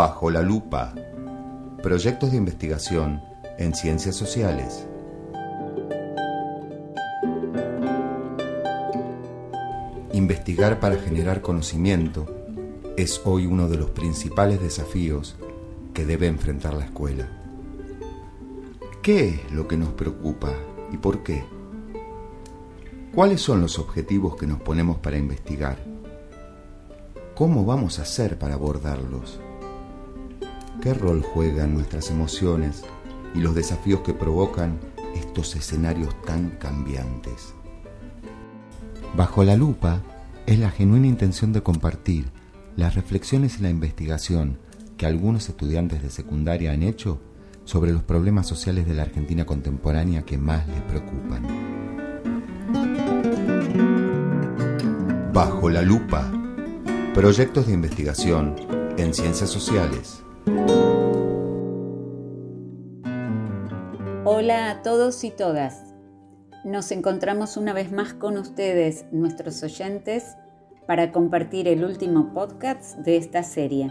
Bajo la lupa. Proyectos de investigación en ciencias sociales. Investigar para generar conocimiento es hoy uno de los principales desafíos que debe enfrentar la escuela. ¿Qué es lo que nos preocupa y por qué? ¿Cuáles son los objetivos que nos ponemos para investigar? ¿Cómo vamos a hacer para abordarlos? ¿Qué rol juegan nuestras emociones y los desafíos que provocan estos escenarios tan cambiantes? Bajo la lupa es la genuina intención de compartir las reflexiones y la investigación que algunos estudiantes de secundaria han hecho sobre los problemas sociales de la Argentina contemporánea que más les preocupan. Bajo la lupa. Proyectos de investigación en ciencias sociales. Hola a todos y todas. Nos encontramos una vez más con ustedes, nuestros oyentes, para compartir el último podcast de esta serie.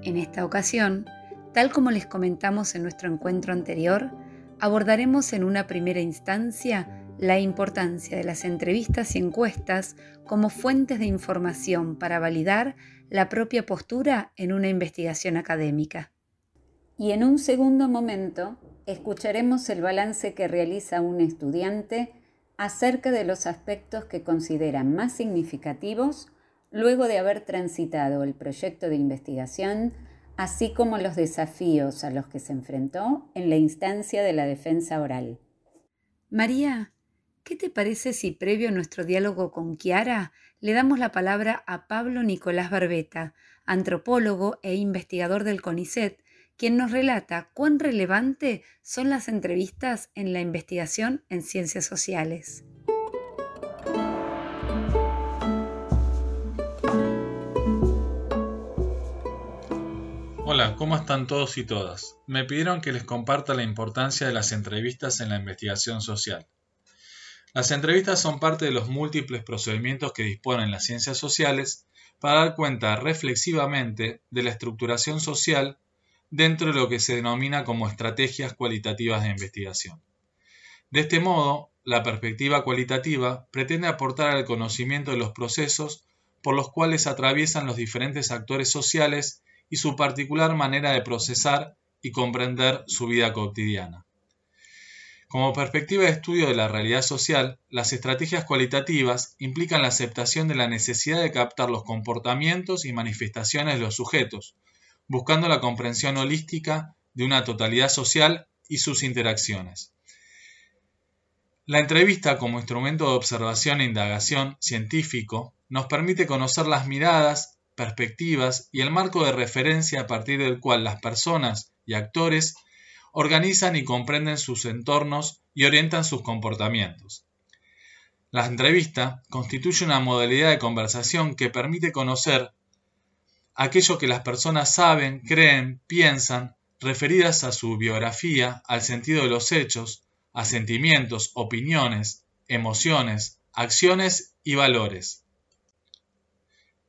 En esta ocasión, tal como les comentamos en nuestro encuentro anterior, abordaremos en una primera instancia la importancia de las entrevistas y encuestas como fuentes de información para validar la propia postura en una investigación académica. Y en un segundo momento escucharemos el balance que realiza un estudiante acerca de los aspectos que considera más significativos luego de haber transitado el proyecto de investigación, así como los desafíos a los que se enfrentó en la instancia de la defensa oral. María, ¿Qué te parece si previo a nuestro diálogo con Kiara le damos la palabra a Pablo Nicolás Barbeta, antropólogo e investigador del CONICET, quien nos relata cuán relevante son las entrevistas en la investigación en ciencias sociales? Hola, ¿cómo están todos y todas? Me pidieron que les comparta la importancia de las entrevistas en la investigación social. Las entrevistas son parte de los múltiples procedimientos que disponen las ciencias sociales para dar cuenta reflexivamente de la estructuración social dentro de lo que se denomina como estrategias cualitativas de investigación. De este modo, la perspectiva cualitativa pretende aportar al conocimiento de los procesos por los cuales atraviesan los diferentes actores sociales y su particular manera de procesar y comprender su vida cotidiana. Como perspectiva de estudio de la realidad social, las estrategias cualitativas implican la aceptación de la necesidad de captar los comportamientos y manifestaciones de los sujetos, buscando la comprensión holística de una totalidad social y sus interacciones. La entrevista como instrumento de observación e indagación científico nos permite conocer las miradas, perspectivas y el marco de referencia a partir del cual las personas y actores organizan y comprenden sus entornos y orientan sus comportamientos. La entrevista constituye una modalidad de conversación que permite conocer aquello que las personas saben, creen, piensan, referidas a su biografía, al sentido de los hechos, a sentimientos, opiniones, emociones, acciones y valores.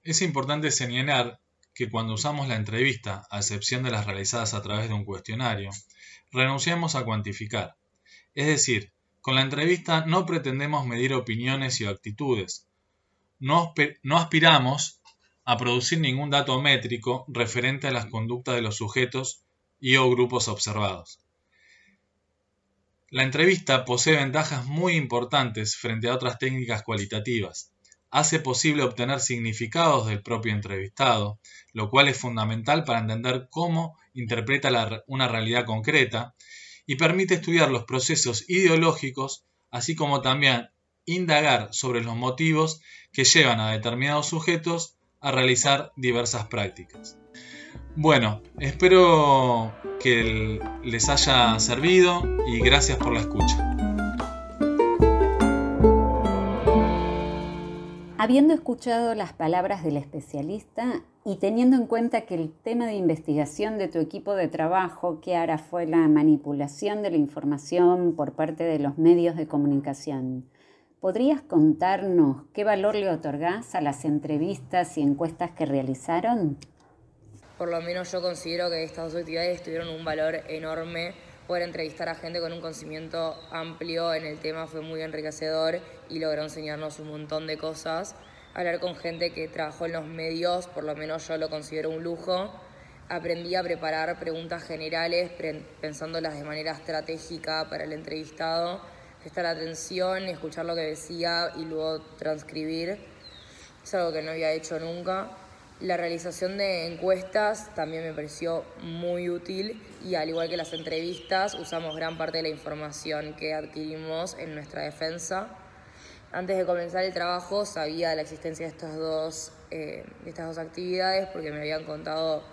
Es importante señalar que cuando usamos la entrevista, a excepción de las realizadas a través de un cuestionario, renunciamos a cuantificar. Es decir, con la entrevista no pretendemos medir opiniones y actitudes. No, aspiramos a producir ningún dato métrico referente a las conductas de los sujetos y o grupos observados. La entrevista posee ventajas muy importantes frente a otras técnicas cualitativas. Hace posible obtener significados del propio entrevistado, lo cual es fundamental para entender cómo interpreta una realidad concreta y permite estudiar los procesos ideológicos, así como también indagar sobre los motivos que llevan a determinados sujetos a realizar diversas prácticas. Bueno, espero que les haya servido y gracias por la escucha. Habiendo escuchado las palabras del especialista y teniendo en cuenta que el tema de investigación de tu equipo de trabajo, ahora fue la manipulación de la información por parte de los medios de comunicación, ¿podrías contarnos qué valor le otorgás a las entrevistas y encuestas que realizaron? por lo menos yo considero que estas dos actividades tuvieron un valor enorme. Poder entrevistar a gente con un conocimiento amplio en el tema fue muy enriquecedor y logró enseñarnos un montón de cosas. Hablar con gente que trabajó en los medios, por lo menos yo lo considero un lujo. Aprendí a preparar preguntas generales pensándolas de manera estratégica para el entrevistado, prestar atención, escuchar lo que decía y luego transcribir. Es algo que no había hecho nunca. La realización de encuestas también me pareció muy útil y al igual que las entrevistas usamos gran parte de la información que adquirimos en nuestra defensa. Antes de comenzar el trabajo sabía de la existencia de estas dos, eh, estas dos actividades porque me habían contado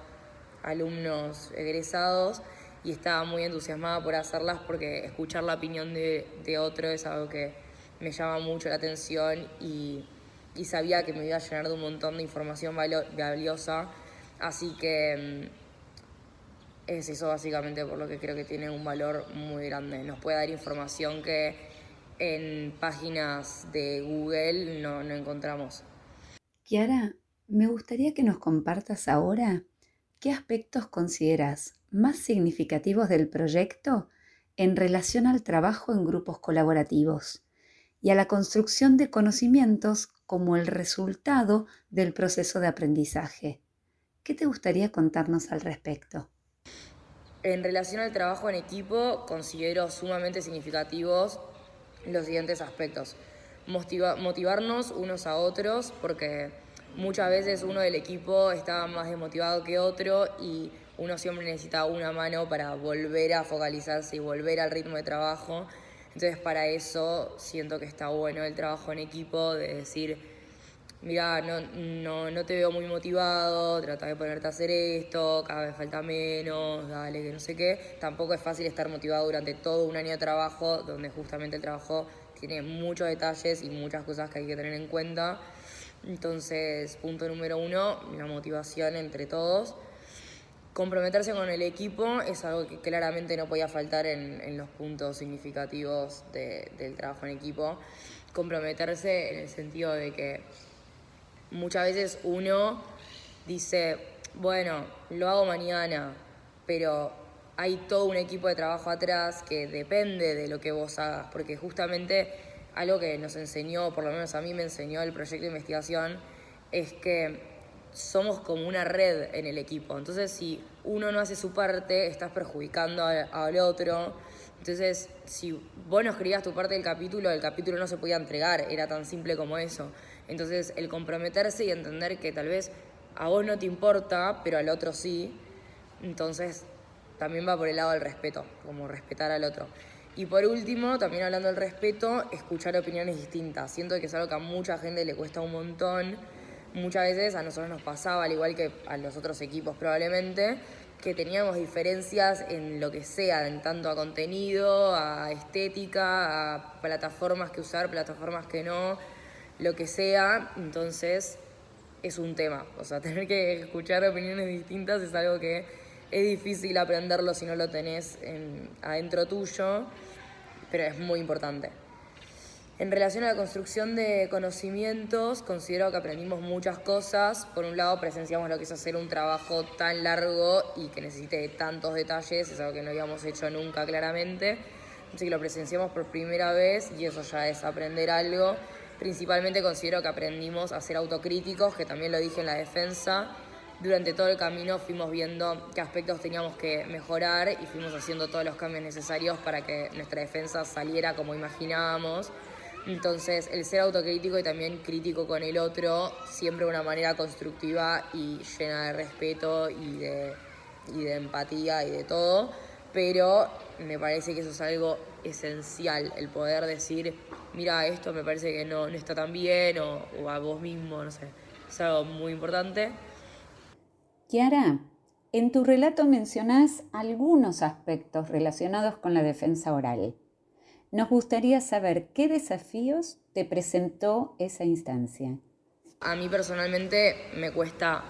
alumnos egresados y estaba muy entusiasmada por hacerlas porque escuchar la opinión de, de otro es algo que me llama mucho la atención y sabía que me iba a llenar de un montón de información valiosa. Así que mm, es eso básicamente por lo que creo que tiene un valor muy grande. Nos puede dar información que en páginas de Google no encontramos. Kiara, me gustaría que nos compartas ahora qué aspectos consideras más significativos del proyecto en relación al trabajo en grupos colaborativos y a la construcción de conocimientos como el resultado del proceso de aprendizaje. ¿Qué te gustaría contarnos al respecto? En relación al trabajo en equipo, considero sumamente significativos los siguientes aspectos. motivarnos unos a otros, porque muchas veces uno del equipo está más desmotivado que otro y uno siempre necesita una mano para volver a focalizarse y volver al ritmo de trabajo. Entonces para eso siento que está bueno el trabajo en equipo, de decir, mira, no, no, no te veo muy motivado, trata de ponerte a hacer esto, cada vez falta menos, dale, que no sé qué. Tampoco es fácil estar motivado durante todo un año de trabajo, donde justamente el trabajo tiene muchos detalles y muchas cosas que hay que tener en cuenta. Entonces, punto número uno, la motivación entre todos. Comprometerse con el equipo es algo que claramente no podía faltar en, los puntos significativos del trabajo en equipo. Comprometerse en el sentido de que muchas veces uno dice, bueno, lo hago mañana, pero hay todo un equipo de trabajo atrás que depende de lo que vos hagas, porque justamente algo que nos enseñó, por lo menos a mí me enseñó el proyecto de investigación, es que somos como una red en el equipo. Entonces, si uno no hace su parte, estás perjudicando al, otro. Entonces, si vos no escribías tu parte del capítulo, el capítulo no se podía entregar, era tan simple como eso. Entonces, el comprometerse y entender que tal vez a vos no te importa, pero al otro sí, entonces también va por el lado del respeto, como respetar al otro. Y por último, también hablando del respeto, escuchar opiniones distintas. Siento que es algo que a mucha gente le cuesta un montón muchas veces a nosotros nos pasaba, al igual que a los otros equipos probablemente, que teníamos diferencias en lo que sea, en tanto a contenido, a estética, a plataformas que usar, plataformas que no, lo que sea, entonces es un tema. O sea, tener que escuchar opiniones distintas es algo que es difícil aprenderlo si no lo tenés adentro tuyo, pero es muy importante. En relación a la construcción de conocimientos, considero que aprendimos muchas cosas. Por un lado, presenciamos lo que es hacer un trabajo tan largo y que necesite tantos detalles, es algo que no habíamos hecho nunca claramente. Así que lo presenciamos por primera vez y eso ya es aprender algo. Principalmente considero que aprendimos a ser autocríticos, que también lo dije en la defensa. Durante todo el camino fuimos viendo qué aspectos teníamos que mejorar y fuimos haciendo todos los cambios necesarios para que nuestra defensa saliera como imaginábamos. Entonces, el ser autocrítico y también crítico con el otro, siempre de una manera constructiva y llena de respeto y de, y de empatía y de todo, pero me parece que eso es algo esencial, el poder decir, mira, esto me parece que no, está tan bien, o, o a vos mismo, no sé, es algo muy importante. Kiara, en tu relato mencionas algunos aspectos relacionados con la defensa oral. Nos gustaría saber qué desafíos te presentó esa instancia. A mí personalmente me cuesta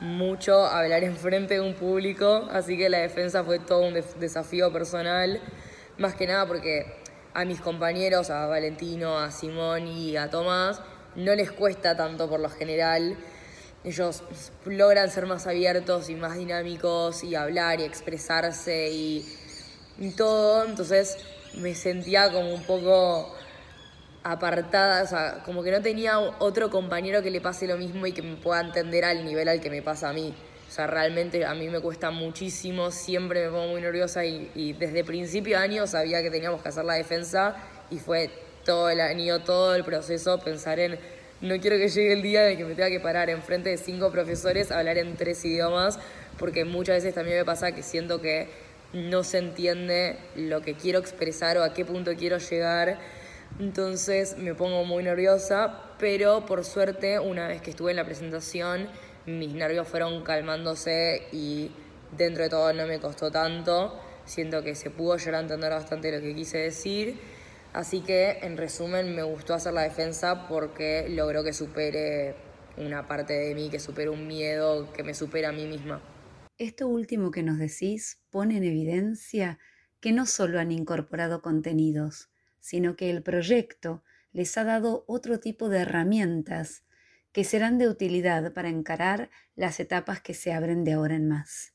mucho hablar en frente de un público, así que la defensa fue todo un desafío personal, más que nada porque a mis compañeros, a Valentino, a Simón y a Tomás, no les cuesta tanto por lo general. ellos logran ser más abiertos y más dinámicos y hablar y expresarse y, todo, entonces me sentía como un poco apartada, o sea, como que no tenía otro compañero que le pase lo mismo y que me pueda entender al nivel al que me pasa a mí. O sea, realmente a mí me cuesta muchísimo, siempre me pongo muy nerviosa y, y desde principio de año sabía que teníamos que hacer la defensa y fue todo el año, todo el proceso, pensar en no quiero que llegue el día de que me tenga que parar enfrente de cinco profesores a hablar en tres idiomas, porque muchas veces también me pasa que siento que no se entiende lo que quiero expresar o a qué punto quiero llegar. Entonces me pongo muy nerviosa, pero por suerte una vez que estuve en la presentación mis nervios fueron calmándose y dentro de todo no me costó tanto. Siento que se pudo llegar a entender bastante lo que quise decir Así que, en resumen, me gustó hacer la defensa porque logró que supere una parte de mí, que supere un miedo, que me supera a mí misma. Esto último que nos decís pone en evidencia que no solo han incorporado contenidos, sino que el proyecto les ha dado otro tipo de herramientas que serán de utilidad para encarar las etapas que se abren de ahora en más.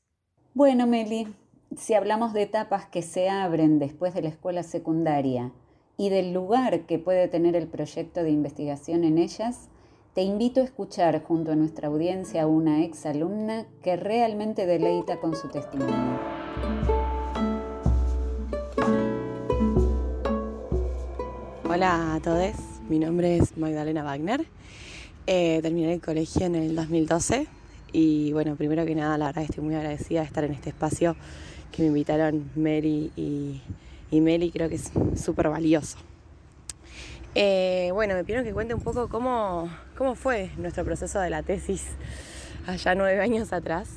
Bueno, Meli, si hablamos de etapas que se abren después de la escuela secundaria, y del lugar que puede tener el proyecto de investigación en ellas, te invito a escuchar junto a nuestra audiencia a una ex alumna que realmente deleita con su testimonio. Hola a todos, mi nombre es Magdalena Wagner. Eh, terminé el colegio en el 2012 y bueno, primero que nada la verdad estoy muy agradecida de estar en este espacio que me invitaron Mary y y Meli creo que es súper valioso. Eh, bueno, me pidieron que cuente un poco cómo, cómo fue nuestro proceso de la tesis allá nueve años atrás.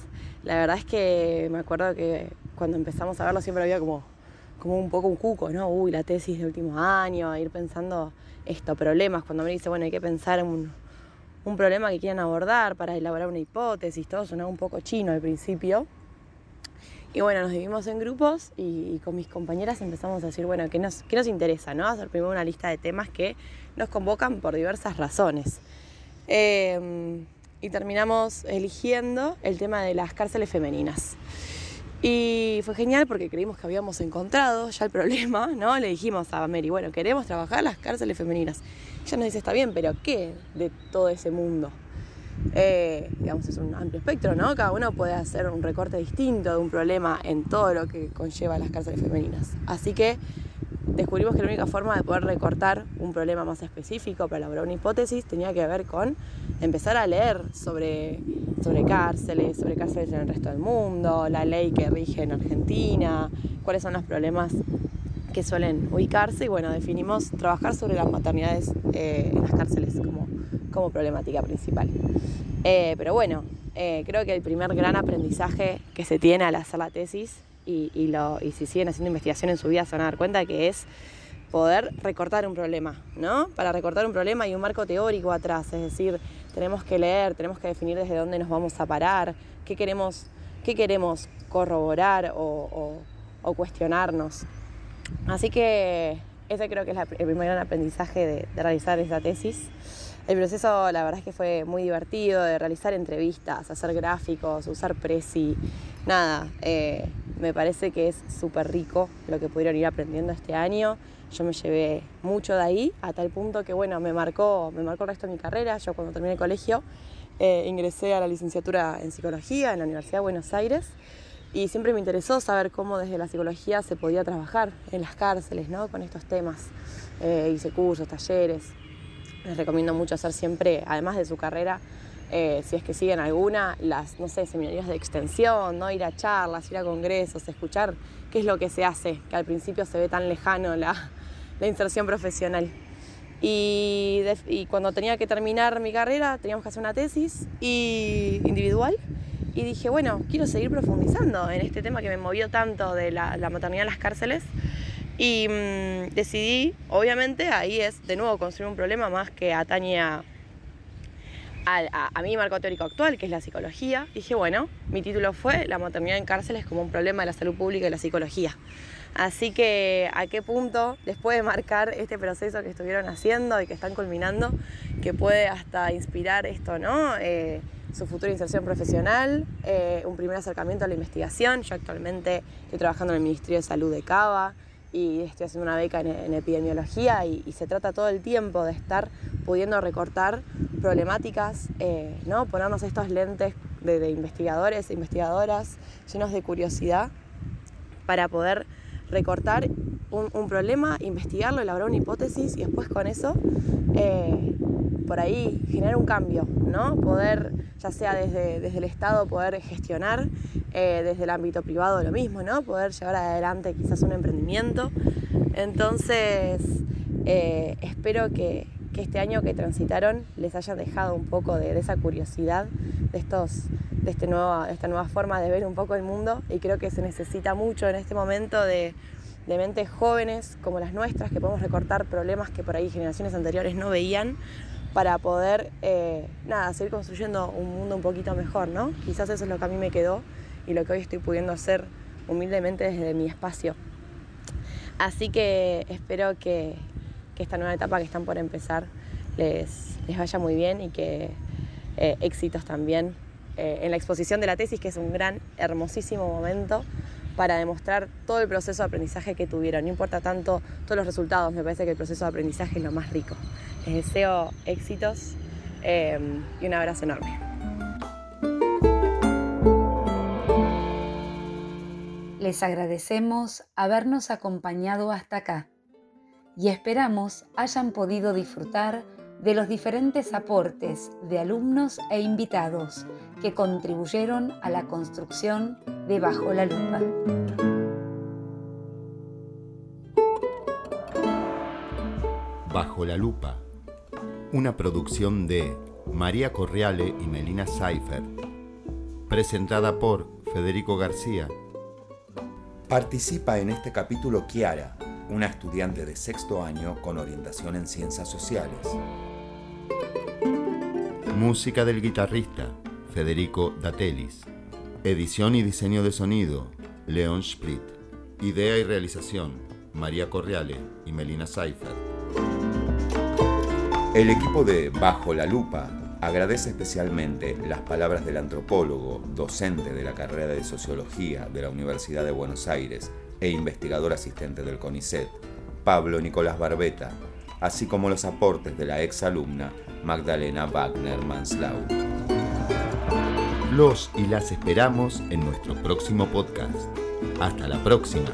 La verdad es que me acuerdo que cuando empezamos a verlo siempre había como, como un poco un cuco, ¿no? Uy, la tesis de último año, ir pensando esto, problemas. Cuando me dice, bueno, hay que pensar en un, un problema que quieran abordar para elaborar una hipótesis, todo sonaba un poco chino al principio. Y bueno, nos dividimos en grupos y, con mis compañeras empezamos a decir, bueno, ¿qué nos, qué nos interesa? ¿no? Hacer primero una lista de temas que nos convocan por diversas razones. Em, y terminamos eligiendo el tema de las cárceles femeninas. Y fue genial porque creímos que habíamos encontrado ya el problema, ¿no? Le dijimos a Mary, bueno, queremos trabajar las cárceles femeninas. Ella nos dice, está bien, pero ¿qué de todo ese mundo? Eh, digamos, es un amplio espectro, ¿no? Cada uno puede hacer un recorte distinto de un problema en todo lo que conlleva las cárceles femeninas. Así que descubrimos que la única forma de poder recortar un problema más específico para elaborar una hipótesis tenía que ver con empezar a leer sobre, sobre cárceles, sobre cárceles en el resto del mundo, la ley que rige en Argentina, cuáles son los problemas que suelen ubicarse y bueno, definimos trabajar sobre las maternidades eh, en las cárceles como como problemática principal. Eh, pero bueno, eh, creo que el primer gran aprendizaje que se tiene al hacer la tesis y, lo, y si siguen haciendo investigación en su vida se van a dar cuenta que es poder recortar un problema, ¿no? Para recortar un problema hay un marco teórico atrás, es decir, tenemos que leer, tenemos que definir desde dónde nos vamos a parar, qué queremos, qué queremos corroborar o, cuestionarnos. Así que ese creo que es el primer gran aprendizaje de, de realizar esta tesis. El proceso la verdad es que fue muy divertido de realizar entrevistas, hacer gráficos, usar Prezi, nada, eh, me parece que es súper rico lo que pudieron ir aprendiendo este año. Yo me llevé mucho de ahí, a tal punto que bueno, me marcó, me marcó el resto de mi carrera. Yo cuando terminé el colegio eh, ingresé a la licenciatura en psicología en la Universidad de Buenos Aires y siempre me interesó saber cómo desde la psicología se podía trabajar en las cárceles, ¿no? Con estos temas. Eh, hice cursos, talleres, les recomiendo mucho hacer siempre, además de su carrera, eh, si es que siguen alguna, las, no sé, seminarios de extensión, ¿no? ir a charlas, ir a congresos, escuchar qué es lo que se hace, que al principio se ve tan lejano la, inserción profesional. Y, cuando tenía que terminar mi carrera, teníamos que hacer una tesis y, individual. Y dije, bueno, quiero seguir profundizando en este tema que me movió tanto de la, la maternidad en las cárceles. Y mm, decidí, obviamente, ahí es de nuevo construir un problema más que atañe a, a, mi marco teórico actual, que es la psicología. Dije, bueno, mi título fue La maternidad en cárceles como un problema de la salud pública y la psicología. Así que, ¿a qué punto, después de marcar este proceso que estuvieron haciendo y que están culminando, que puede hasta inspirar esto, ¿no? Eh, su futura inserción profesional, eh, un primer acercamiento a la investigación. Yo actualmente estoy trabajando en el Ministerio de Salud de Cava y estoy haciendo una beca en, epidemiología y, se trata todo el tiempo de estar pudiendo recortar problemáticas, eh, ¿no? ponernos estos lentes de, investigadores e investigadoras llenos de curiosidad para poder recortar un, problema, investigarlo, elaborar una hipótesis y después con eso eh, por ahí generar un cambio, ¿no? Poder, ya sea desde, desde el Estado, poder gestionar, eh, desde el ámbito privado lo mismo, ¿no? Poder llevar adelante quizás un emprendimiento. Entonces, eh, espero que, este año que transitaron les haya dejado un poco de, esa curiosidad, de, estos, de, este nuevo, esta nueva forma de ver un poco el mundo y creo que se necesita mucho en este momento de, de mentes jóvenes como las nuestras, que podemos recortar problemas que por ahí generaciones anteriores no veían para poder, eh, nada, seguir construyendo un mundo un poquito mejor, ¿no? Quizás eso es lo que a mí me quedó y lo que hoy estoy pudiendo hacer humildemente desde mi espacio. Así que espero que, esta nueva etapa que están por empezar les, les vaya muy bien y que eh, éxitos también eh, en la exposición de la tesis, que es un gran, hermosísimo momento para demostrar todo el proceso de aprendizaje que tuvieron. No importa tanto todos los resultados, me parece que el proceso de aprendizaje es lo más rico. Les deseo éxitos eh, y un abrazo enorme. Les agradecemos habernos acompañado hasta acá y esperamos hayan podido disfrutar de los diferentes aportes de alumnos e invitados que contribuyeron a la construcción de Bajo la Lupa. Bajo la Lupa, una producción de María Corriale y Melina Seifer, presentada por Federico García. Participa en este capítulo Kiara, una estudiante de sexto año con orientación en ciencias sociales. Música del guitarrista Federico Datelis. Edición y diseño de sonido Leon Split. Idea y realización María Correale y Melina Seifer. El equipo de Bajo la Lupa agradece especialmente las palabras del antropólogo, docente de la carrera de Sociología de la Universidad de Buenos Aires e investigador asistente del CONICET, Pablo Nicolás Barbeta, así como los aportes de la ex alumna Magdalena Wagner Manslau. Los y las esperamos en nuestro próximo podcast. Hasta la próxima.